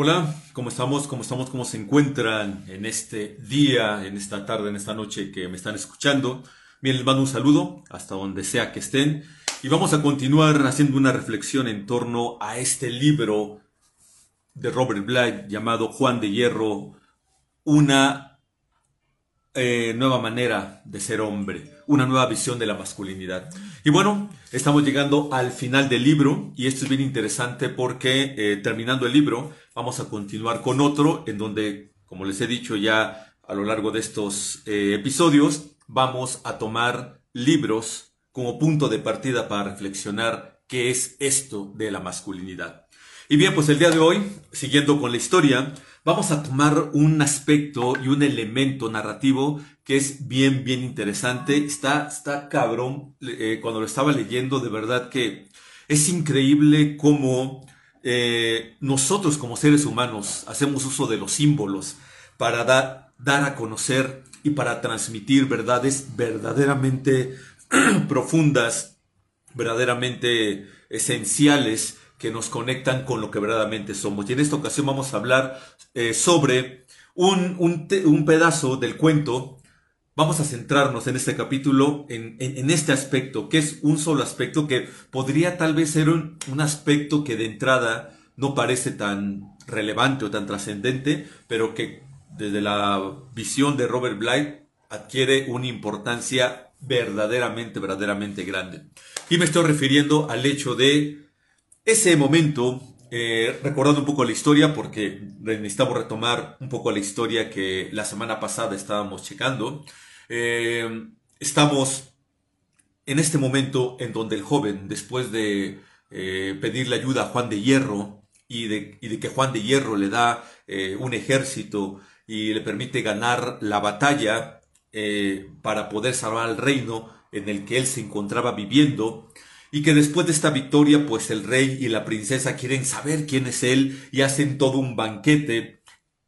Hola, ¿cómo estamos? ¿Cómo estamos? ¿Cómo se encuentran en este día, en esta tarde, en esta noche que me están escuchando? Bien, les mando un saludo hasta donde sea que estén y vamos a continuar haciendo una reflexión en torno a este libro de Robert Blythe llamado Juan de Hierro, una eh, nueva manera de ser hombre, una nueva visión de la masculinidad. Y bueno, estamos llegando al final del libro y esto es bien interesante porque eh, terminando el libro vamos a continuar con otro en donde, como les he dicho ya a lo largo de estos eh, episodios, vamos a tomar libros como punto de partida para reflexionar qué es esto de la masculinidad. Y bien, pues el día de hoy, siguiendo con la historia, vamos a tomar un aspecto y un elemento narrativo que es bien, bien interesante. Está, está cabrón. Eh, cuando lo estaba leyendo, de verdad que es increíble cómo eh, nosotros como seres humanos hacemos uso de los símbolos para dar, a conocer y para transmitir verdades verdaderamente profundas, verdaderamente esenciales que nos conectan con lo que verdaderamente somos. Y en esta ocasión vamos a hablar eh, sobre un, un, pedazo del cuento. Vamos a centrarnos en este capítulo, en, en, este aspecto, que es un solo aspecto que podría tal vez ser un, un aspecto que de entrada no parece tan relevante o tan trascendente, pero que desde la visión de Robert Blythe adquiere una importancia verdaderamente, verdaderamente grande. Y me estoy refiriendo al hecho de ese momento, eh, recordando un poco la historia, porque necesitamos retomar un poco la historia que la semana pasada estábamos checando, eh, estamos en este momento en donde el joven, después de eh, pedirle ayuda a Juan de Hierro y de, y de que Juan de Hierro le da un ejército y le permite ganar la batalla para poder salvar al reino en el que él se encontraba viviendo, y que después de esta victoria pues el rey y la princesa quieren saber quién es él y hacen todo un banquete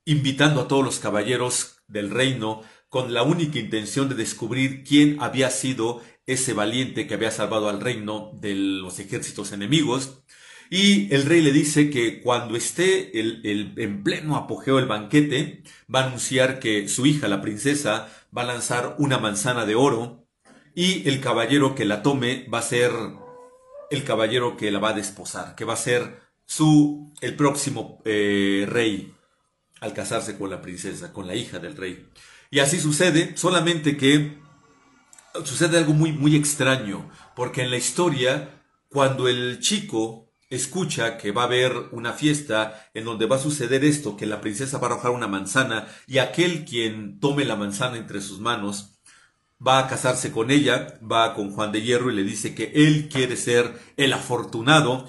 invitando a todos los caballeros del reino con la única intención de descubrir quién había sido ese valiente que había salvado al reino de los ejércitos enemigos. Y el rey le dice que cuando esté el, en pleno apogeo del banquete, va a anunciar que su hija, la princesa, va a lanzar una manzana de oro y el caballero que la tome va a ser el caballero que la va a desposar, que va a ser su, el próximo eh, rey al casarse con la princesa, con la hija del rey. Y así sucede, solamente que sucede algo muy, muy extraño, porque en la historia, cuando el chico escucha que va a haber una fiesta en donde va a suceder esto, que la princesa va a arrojar una manzana y aquel quien tome la manzana entre sus manos va a casarse con ella, va con Juan de Hierro y le dice que él quiere ser el afortunado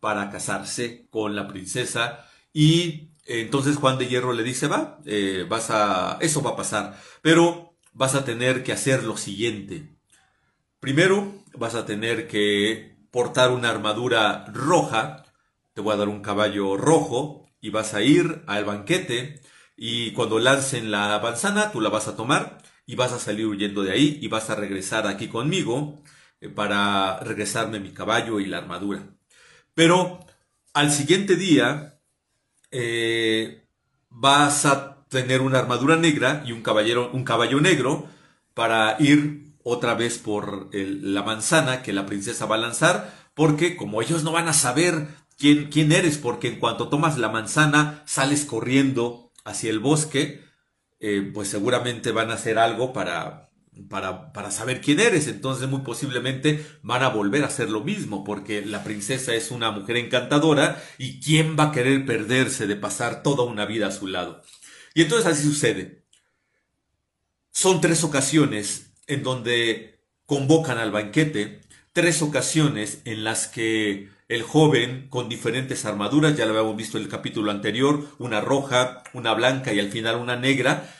para casarse con la princesa y entonces Juan de Hierro le dice, va, eh, vas a, eso va a pasar, pero vas a tener que hacer lo siguiente. Primero vas a tener que portar una armadura roja, te voy a dar un caballo rojo y vas a ir al banquete y cuando lancen la manzana tú la vas a tomar y vas a salir huyendo de ahí y vas a regresar aquí conmigo eh, para regresarme mi caballo y la armadura. Pero al siguiente día eh, vas a tener una armadura negra y un, caballero, un caballo negro para ir otra vez por la manzana que la princesa va a lanzar, porque como ellos no van a saber quién, quién eres, porque en cuanto tomas la manzana sales corriendo hacia el bosque, eh, pues seguramente van a hacer algo para, para, para, saber quién eres. Entonces muy posiblemente van a volver a hacer lo mismo, porque la princesa es una mujer encantadora y ¿quién va a querer perderse de pasar toda una vida a su lado? Y entonces así sucede. Son tres ocasiones en donde convocan al banquete, tres ocasiones en las que el joven con diferentes armaduras, ya lo habíamos visto en el capítulo anterior, una roja, una blanca y al final una negra,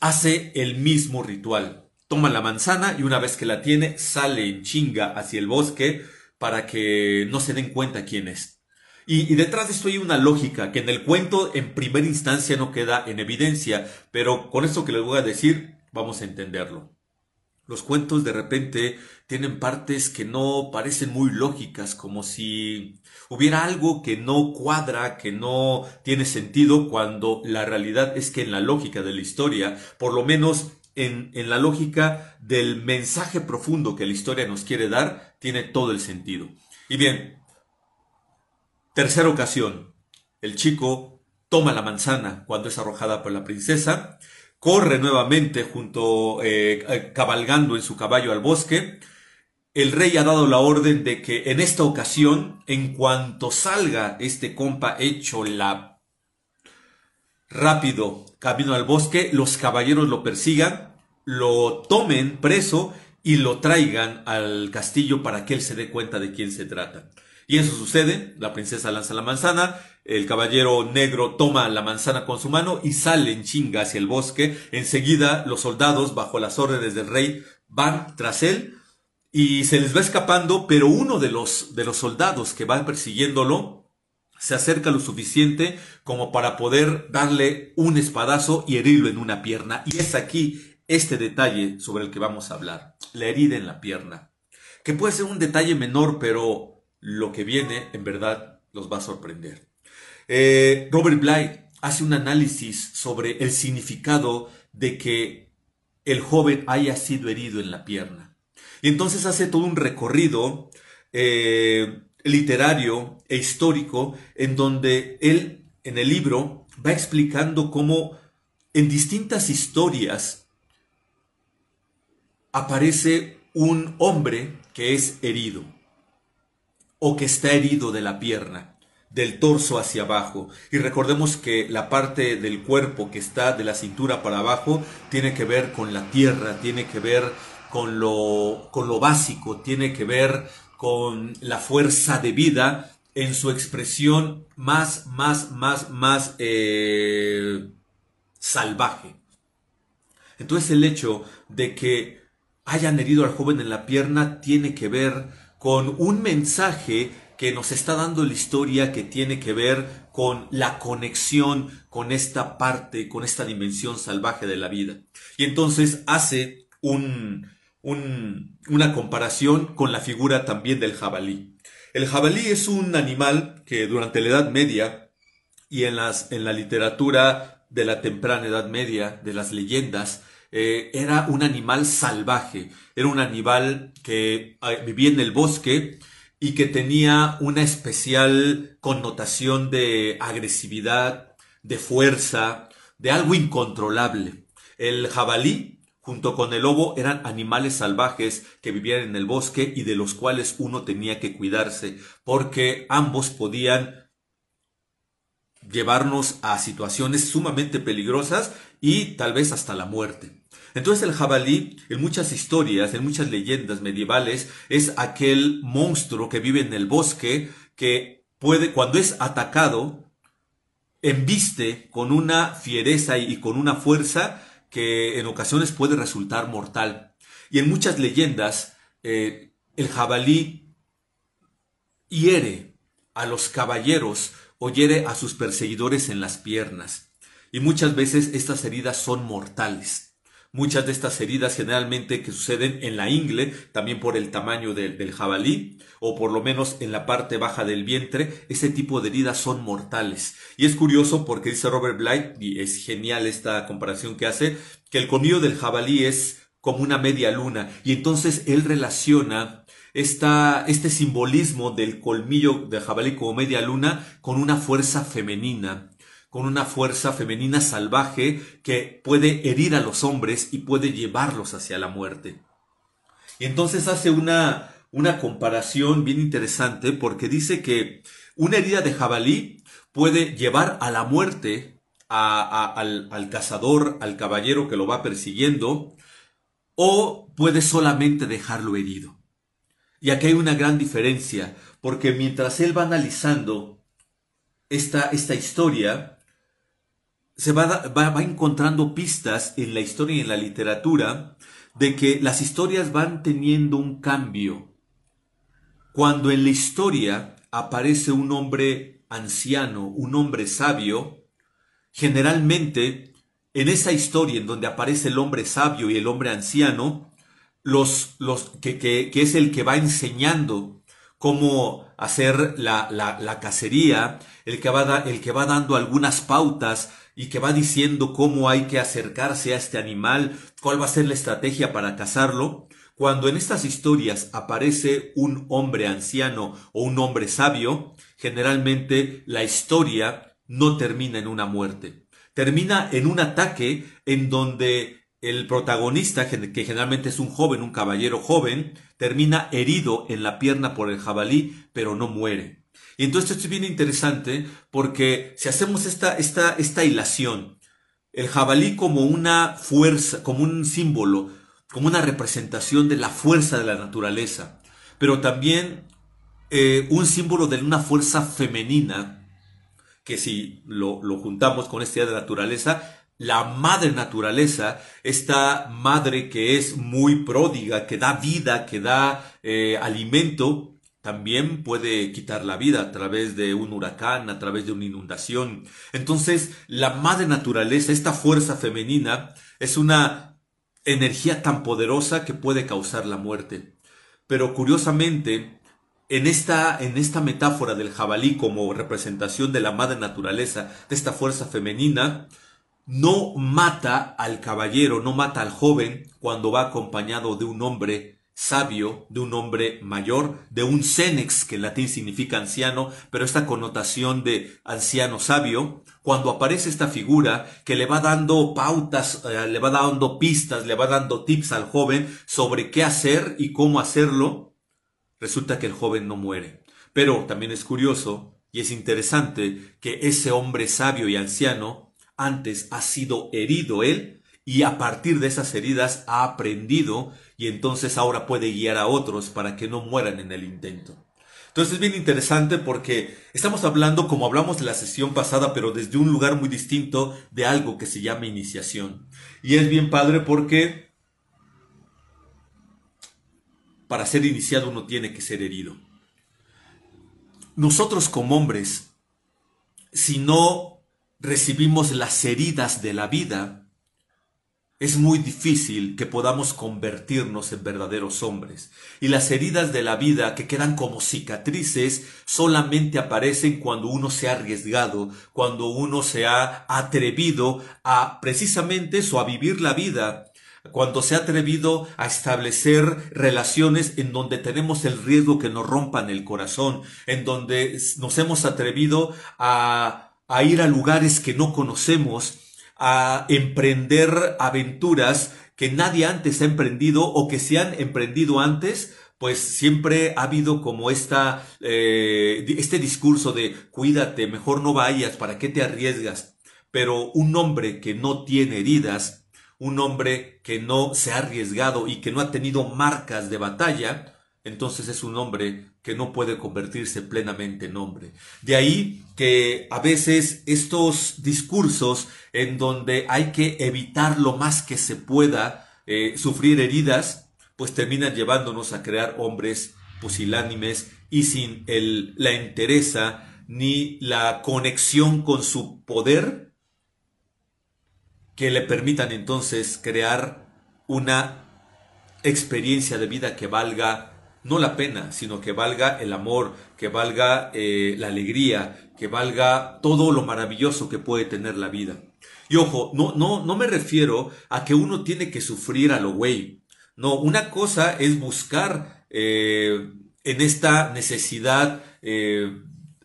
hace el mismo ritual. Toma la manzana y una vez que la tiene, sale en chinga hacia el bosque para que no se den cuenta quién es. Y, y, detrás de esto hay una lógica que en el cuento en primera instancia no queda en evidencia, pero con esto que les voy a decir vamos a entenderlo. Los cuentos de repente tienen partes que no parecen muy lógicas, como si hubiera algo que no cuadra, que no tiene sentido, cuando la realidad es que en la lógica de la historia, por lo menos en, en la lógica del mensaje profundo que la historia nos quiere dar, tiene todo el sentido. Y bien, tercera ocasión, el chico toma la manzana cuando es arrojada por la princesa, corre nuevamente junto, eh, eh, cabalgando en su caballo al bosque. El rey ha dado la orden de que en esta ocasión, en cuanto salga este compa hecho la rápido camino al bosque, los caballeros lo persigan, lo tomen preso y lo traigan al castillo para que él se dé cuenta de quién se trata. Y eso sucede, la princesa lanza la manzana, el caballero negro toma la manzana con su mano y sale en chinga hacia el bosque. Enseguida los soldados, bajo las órdenes del rey, van tras él y se les va escapando, pero uno de los, de los soldados que van persiguiéndolo se acerca lo suficiente como para poder darle un espadazo y herirlo en una pierna. Y es aquí este detalle sobre el que vamos a hablar, la herida en la pierna, que puede ser un detalle menor, pero lo que viene en verdad los va a sorprender. Eh, Robert Bly hace un análisis sobre el significado de que el joven haya sido herido en la pierna. Y entonces hace todo un recorrido eh, literario e histórico en donde él en el libro va explicando cómo en distintas historias aparece un hombre que es herido o que está herido de la pierna, del torso hacia abajo. Y recordemos que la parte del cuerpo que está de la cintura para abajo tiene que ver con la tierra, tiene que ver con lo, con lo básico, tiene que ver con la fuerza de vida en su expresión más, más, más, más eh, salvaje. Entonces el hecho de que hayan herido al joven en la pierna tiene que ver con un mensaje que nos está dando la historia que tiene que ver con la conexión con esta parte, con esta dimensión salvaje de la vida. Y entonces hace un, una comparación con la figura también del jabalí. El jabalí es un animal que durante la Edad Media y en, las, en la literatura de la temprana Edad Media, de las leyendas, eh, era un animal salvaje, era un animal que ah, vivía en el bosque y que tenía una especial connotación de agresividad, de fuerza, de algo incontrolable. El jabalí, junto con el lobo, eran animales salvajes que vivían en el bosque y de los cuales uno tenía que cuidarse, porque ambos podían llevarnos a situaciones sumamente peligrosas y tal vez hasta la muerte. Entonces el jabalí, en muchas historias, en muchas leyendas medievales, es aquel monstruo que vive en el bosque que puede, cuando es atacado, embiste con una fiereza y con una fuerza que en ocasiones puede resultar mortal. Y en muchas leyendas, eh, el jabalí hiere a los caballeros o hiere a sus perseguidores en las piernas. Y muchas veces estas heridas son mortales. Muchas de estas heridas generalmente que suceden en la ingle, también por el tamaño del, jabalí, o por lo menos en la parte baja del vientre, ese tipo de heridas son mortales. Y es curioso porque dice Robert Blight, y es genial esta comparación que hace, que el colmillo del jabalí es como una media luna, y entonces él relaciona esta, este simbolismo del colmillo del jabalí como media luna con una fuerza femenina con una fuerza femenina salvaje que puede herir a los hombres y puede llevarlos hacia la muerte. Y entonces hace una, una comparación bien interesante porque dice que una herida de jabalí puede llevar a la muerte al, al cazador, al caballero que lo va persiguiendo, o puede solamente dejarlo herido. Y aquí hay una gran diferencia, porque mientras él va analizando esta, esta historia, se va, va, encontrando pistas en la historia y en la literatura de que las historias van teniendo un cambio. Cuando en la historia aparece un hombre anciano, un hombre sabio, generalmente en esa historia en donde aparece el hombre sabio y el hombre anciano, los, los, que, que, que es el que va enseñando cómo hacer la, la, la cacería, el que, va da, el que va dando algunas pautas y que va diciendo cómo hay que acercarse a este animal, cuál va a ser la estrategia para cazarlo. Cuando en estas historias aparece un hombre anciano o un hombre sabio, generalmente la historia no termina en una muerte. Termina en un ataque en donde el protagonista, que generalmente es un joven, un caballero joven, termina herido en la pierna por el jabalí, pero no muere. Y entonces esto es bien interesante porque si hacemos esta, esta, esta hilación, el jabalí como una fuerza, como un símbolo, como una representación de la fuerza de la naturaleza, pero también eh, un símbolo de una fuerza femenina, que si lo, lo juntamos con esta idea de naturaleza, la madre naturaleza, esta madre que es muy pródiga, que da vida, que da eh, alimento, también puede quitar la vida a través de un huracán, a través de una inundación. Entonces, la madre naturaleza, esta fuerza femenina, es una energía tan poderosa que puede causar la muerte. Pero curiosamente, en esta, en esta metáfora del jabalí como representación de la madre naturaleza, de esta fuerza femenina, no mata al caballero, no mata al joven cuando va acompañado de un hombre sabio, de un hombre mayor, de un senex, que en latín significa anciano, pero esta connotación de anciano sabio, cuando aparece esta figura que le va dando pautas, eh, le va dando pistas, le va dando tips al joven sobre qué hacer y cómo hacerlo, resulta que el joven no muere. Pero también es curioso y es interesante que ese hombre sabio y anciano antes ha sido herido él y a partir de esas heridas ha aprendido y entonces ahora puede guiar a otros para que no mueran en el intento. Entonces es bien interesante porque estamos hablando como hablamos de la sesión pasada, pero desde un lugar muy distinto de algo que se llama iniciación. Y es bien padre porque para ser iniciado uno tiene que ser herido. Nosotros como hombres, si no recibimos las heridas de la vida, es muy difícil que podamos convertirnos en verdaderos hombres. Y las heridas de la vida que quedan como cicatrices solamente aparecen cuando uno se ha arriesgado, cuando uno se ha atrevido a precisamente eso, a vivir la vida, cuando se ha atrevido a establecer relaciones en donde tenemos el riesgo que nos rompan el corazón, en donde nos hemos atrevido a, a ir a lugares que no conocemos, a emprender aventuras que nadie antes ha emprendido o que se han emprendido antes, pues siempre ha habido como esta, eh, este discurso de cuídate, mejor no vayas, ¿para qué te arriesgas? Pero un hombre que no tiene heridas, un hombre que no se ha arriesgado y que no ha tenido marcas de batalla, entonces es un hombre que no puede convertirse plenamente en hombre. De ahí que a veces estos discursos en donde hay que evitar lo más que se pueda eh, sufrir heridas, pues terminan llevándonos a crear hombres pusilánimes y sin el, la entereza ni la conexión con su poder que le permitan entonces crear una experiencia de vida que valga no la pena, sino que valga el amor, que valga eh, la alegría, que valga todo lo maravilloso que puede tener la vida. Y ojo, no, no, no me refiero a que uno tiene que sufrir a lo güey. No, una cosa es buscar eh, en esta necesidad eh,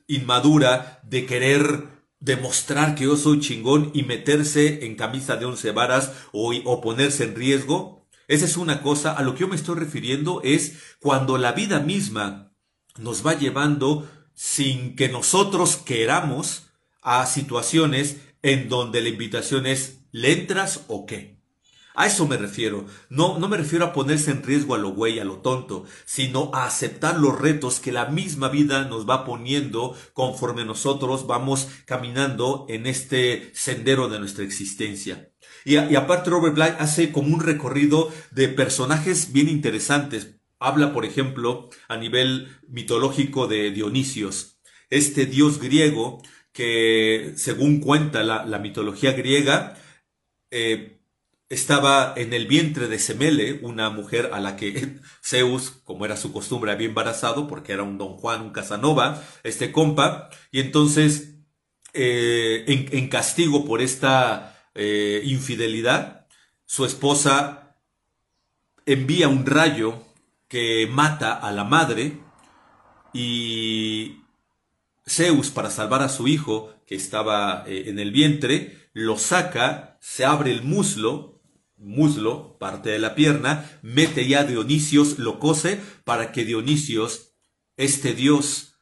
inmadura de querer demostrar que yo soy chingón y meterse en camisa de once varas o, o ponerse en riesgo esa es una cosa, a lo que yo me estoy refiriendo es cuando la vida misma nos va llevando sin que nosotros queramos a situaciones en donde la invitación es, ¿le entras o qué? A eso me refiero. No, no me refiero a ponerse en riesgo a lo güey, a lo tonto, sino a aceptar los retos que la misma vida nos va poniendo conforme nosotros vamos caminando en este sendero de nuestra existencia. Y, aparte Robert Bly hace como un recorrido de personajes bien interesantes. Habla, por ejemplo, a nivel mitológico de Dionisios, este dios griego que, según cuenta la, mitología griega, eh, estaba en el vientre de Semele, una mujer a la que Zeus, como era su costumbre, había embarazado, porque era un don Juan, un Casanova, este compa, y entonces, eh, en, castigo por esta eh, infidelidad, su esposa envía un rayo que mata a la madre y Zeus, para salvar a su hijo que estaba eh, en el vientre, lo saca, se abre el muslo, muslo, parte de la pierna, mete ya a Dionisios, lo cose para que Dionisios, este dios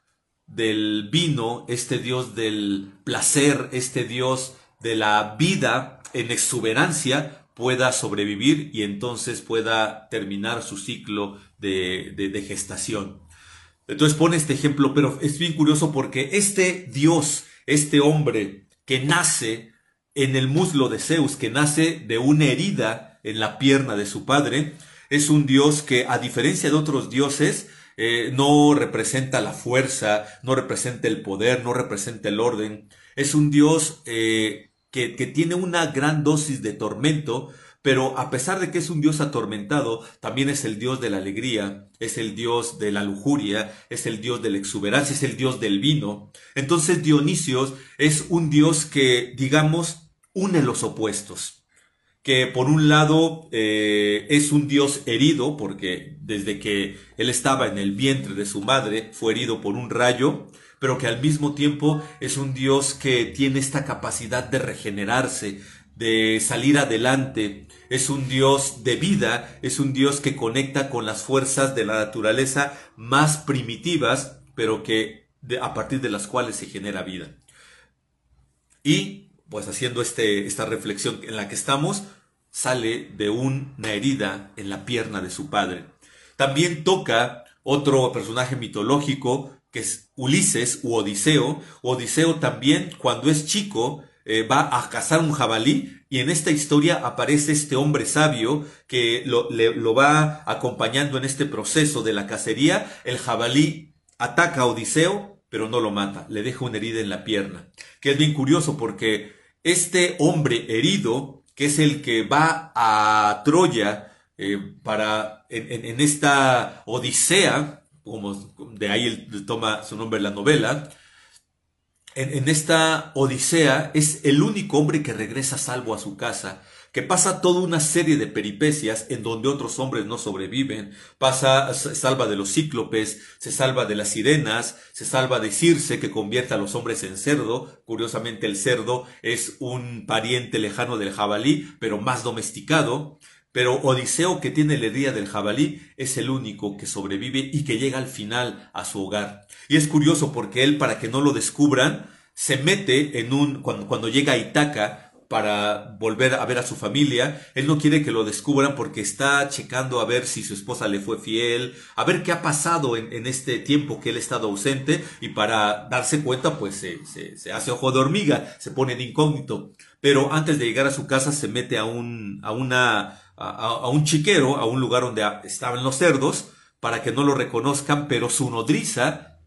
del vino, este dios del placer, este dios de la vida en exuberancia, pueda sobrevivir y entonces pueda terminar su ciclo de, de, gestación. Entonces pone este ejemplo, pero es bien curioso porque este Dios, este hombre que nace en el muslo de Zeus, que nace de una herida en la pierna de su padre, es un Dios que a diferencia de otros dioses, eh, no representa la fuerza, no representa el poder, no representa el orden. Es un Dios eh, que, tiene una gran dosis de tormento, pero a pesar de que es un Dios atormentado, también es el Dios de la alegría, es el Dios de la lujuria, es el Dios de la exuberancia, es el Dios del vino. Entonces Dionisios es un Dios que, digamos, une los opuestos que por un lado eh, es un Dios herido, porque desde que él estaba en el vientre de su madre fue herido por un rayo, pero que al mismo tiempo es un Dios que tiene esta capacidad de regenerarse, de salir adelante. Es un Dios de vida, es un Dios que conecta con las fuerzas de la naturaleza más primitivas, pero que a partir de las cuales se genera vida. Y pues haciendo este, esta reflexión en la que estamos, sale de una herida en la pierna de su padre. También toca otro personaje mitológico que es Ulises u Odiseo. Odiseo también, cuando es chico, eh, va a cazar un jabalí y en esta historia aparece este hombre sabio que lo, lo va acompañando en este proceso de la cacería. El jabalí ataca a Odiseo, pero no lo mata, le deja una herida en la pierna. Que es bien curioso porque este hombre herido, que es el que va a Troya eh, para en, esta Odisea, como de ahí toma su nombre la novela, en, esta Odisea es el único hombre que regresa salvo a su casa, que pasa toda una serie de peripecias en donde otros hombres no sobreviven, pasa, se salva de los cíclopes, se salva de las sirenas, se salva de Circe que convierte a los hombres en cerdo, curiosamente el cerdo es un pariente lejano del jabalí, pero más domesticado, pero Odiseo, que tiene la herida del jabalí, es el único que sobrevive y que llega al final a su hogar. Y es curioso porque él, para que no lo descubran, se mete en un, cuando, cuando llega a Itaca, para volver a ver a su familia. Él no quiere que lo descubran porque está checando a ver si su esposa le fue fiel, a ver qué ha pasado en, este tiempo que él ha estado ausente y para darse cuenta pues se, se, hace ojo de hormiga, se pone en incógnito. Pero antes de llegar a su casa se mete a, un, a una a, un chiquero, a un lugar donde estaban los cerdos, para que no lo reconozcan, pero su nodriza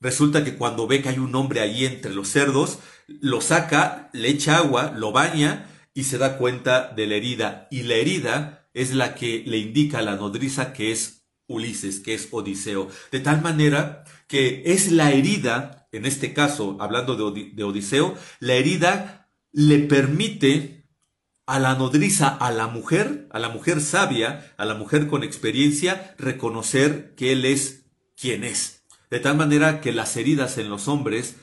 resulta que cuando ve que hay un hombre ahí entre los cerdos, lo saca, le echa agua, lo baña y se da cuenta de la herida. Y la herida es la que le indica a la nodriza que es Ulises, que es Odiseo. De tal manera que es la herida, en este caso, hablando de, Odiseo, la herida le permite a la nodriza, a la mujer, a la mujer sabia, a la mujer con experiencia, reconocer que él es quien es. De tal manera que las heridas en los hombres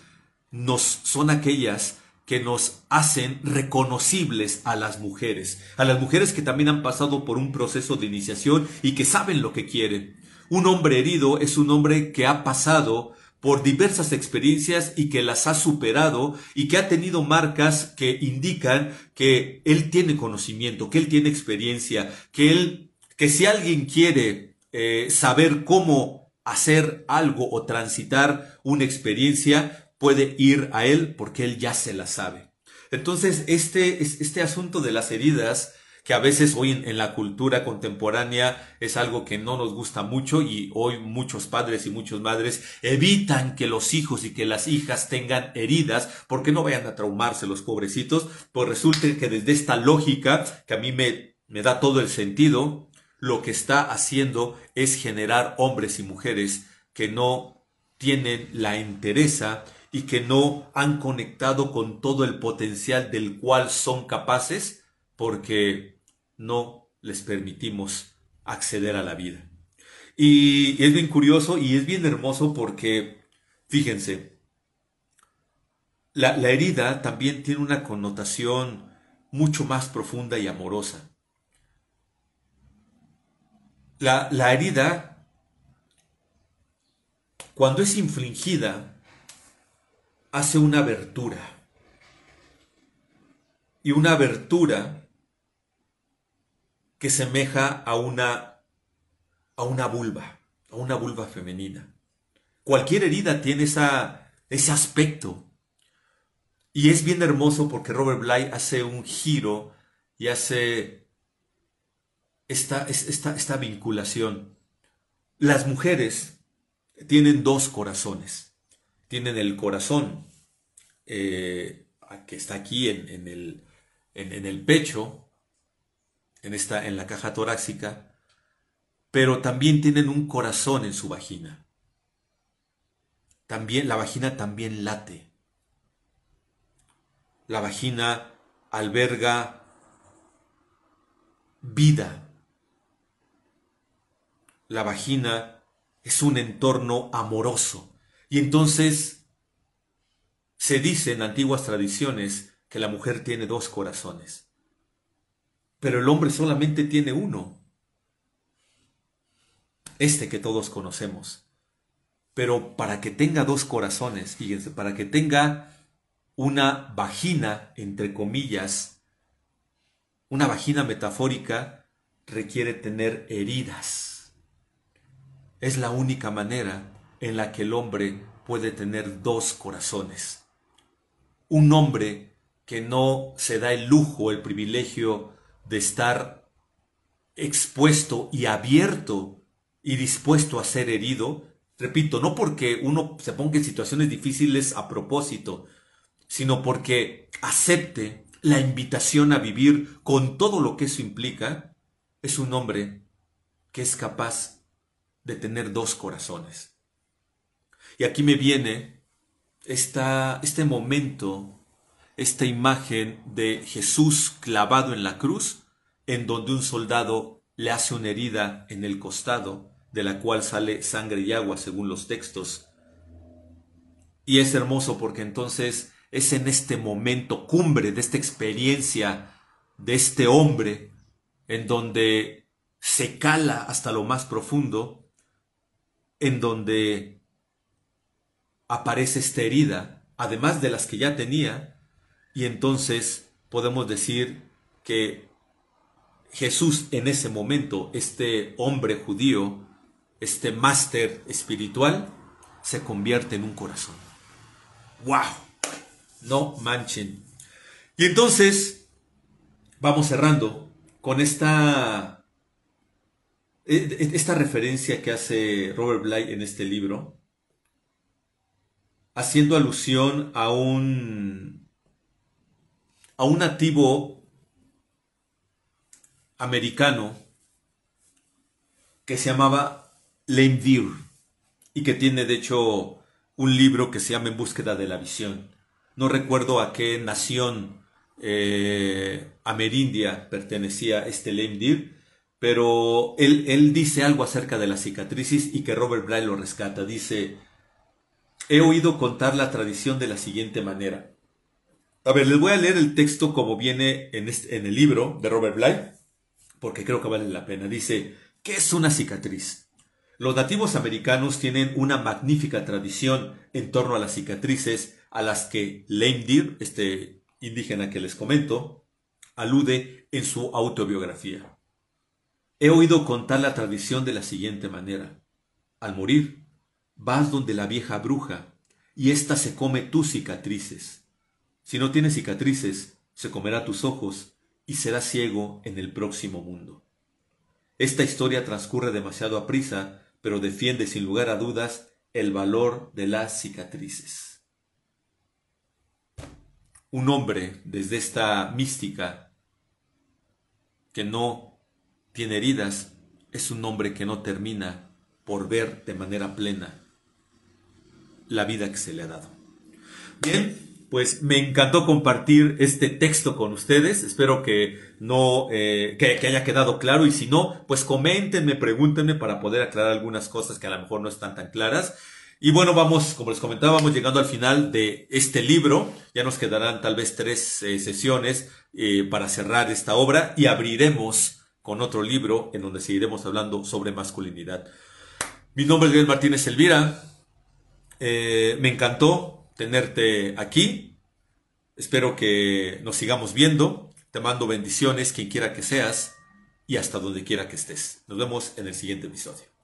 nos son aquellas que nos hacen reconocibles a las mujeres, a las mujeres que también han pasado por un proceso de iniciación y que saben lo que quieren. Un hombre herido es un hombre que ha pasado por diversas experiencias y que las ha superado y que ha tenido marcas que indican que él tiene conocimiento, que él tiene experiencia, que él, que si alguien quiere eh, saber cómo hacer algo o transitar una experiencia, puede ir a él porque él ya se la sabe. Entonces, este, este asunto de las heridas que a veces hoy en, la cultura contemporánea es algo que no nos gusta mucho y hoy muchos padres y muchas madres evitan que los hijos y que las hijas tengan heridas porque no vayan a traumarse los pobrecitos, pues resulta que desde esta lógica que a mí me, me da todo el sentido, lo que está haciendo es generar hombres y mujeres que no tienen la entereza y que no han conectado con todo el potencial del cual son capaces porque no les permitimos acceder a la vida. Y es bien curioso y es bien hermoso porque, fíjense, la, herida también tiene una connotación mucho más profunda y amorosa. La, la herida, cuando es infligida, hace una abertura. Y una abertura que semeja a una, a una vulva, a una vulva femenina. Cualquier herida tiene esa, ese aspecto. Y es bien hermoso porque Robert Bly hace un giro y hace esta, esta, esta vinculación. Las mujeres tienen dos corazones. Tienen el corazón eh, que está aquí en, el, en, el, pecho, en, esta, en la caja torácica, pero también tienen un corazón en su vagina. También, la vagina también late. La vagina alberga vida. La vagina es un entorno amoroso. Y entonces se dice en antiguas tradiciones que la mujer tiene dos corazones, pero el hombre solamente tiene uno, este que todos conocemos. Pero para que tenga dos corazones, fíjense, para que tenga una vagina, entre comillas, una vagina metafórica, requiere tener heridas. Es la única manera en la que el hombre puede tener dos corazones un hombre que no se da el lujo, el privilegio de estar expuesto y abierto y dispuesto a ser herido, repito, no porque uno se ponga en situaciones difíciles a propósito, sino porque acepte la invitación a vivir con todo lo que eso implica, es un hombre que es capaz de tener dos corazones. Y aquí me viene este momento, esta imagen de Jesús clavado en la cruz, en donde un soldado le hace una herida en el costado, de la cual sale sangre y agua según los textos. Y es hermoso porque entonces es en este momento cumbre de esta experiencia de este hombre, en donde se cala hasta lo más profundo, en donde aparece esta herida, además de las que ya tenía, y entonces podemos decir que Jesús en ese momento, este hombre judío, este máster espiritual, se convierte en un corazón. ¡Wow! No manchen. Y entonces, vamos cerrando con esta, e, e, esta referencia que hace Robert Bly en este libro, haciendo alusión a un, a un nativo americano que se llamaba Lame Deer y que tiene de hecho un libro que se llama En búsqueda de la visión. No recuerdo a qué nación eh, amerindia pertenecía este Lame Deer, pero él, él dice algo acerca de las cicatrices y que Robert Bly lo rescata. Dice, He oído contar la tradición de la siguiente manera. A ver, les voy a leer el texto como viene en, en el libro de Robert Bly, porque creo que vale la pena. Dice, ¿qué es una cicatriz? Los nativos americanos tienen una magnífica tradición en torno a las cicatrices a las que Lame Deer, este indígena que les comento, alude en su autobiografía. He oído contar la tradición de la siguiente manera. Al morir, vas donde la vieja bruja, y ésta se come tus cicatrices. Si no tienes cicatrices, se comerá tus ojos, y será ciego en el próximo mundo. Esta historia transcurre demasiado a prisa, pero defiende sin lugar a dudas el valor de las cicatrices. Un hombre desde esta mística que no tiene heridas es un hombre que no termina por ver de manera plena la vida que se le ha dado. Bien, pues me encantó compartir este texto con ustedes. Espero que no, eh, que, haya quedado claro y si no, pues coméntenme, pregúntenme para poder aclarar algunas cosas que a lo mejor no están tan claras. Y bueno, vamos, como les comentaba, vamos llegando al final de este libro. Ya nos quedarán tal vez tres eh, sesiones eh, para cerrar esta obra y abriremos con otro libro en donde seguiremos hablando sobre masculinidad. Mi nombre es Miguel Martínez Elvira. me encantó tenerte aquí. Espero que nos sigamos viendo. Te mando bendiciones, quien quiera que seas y hasta donde quiera que estés. Nos vemos en el siguiente episodio.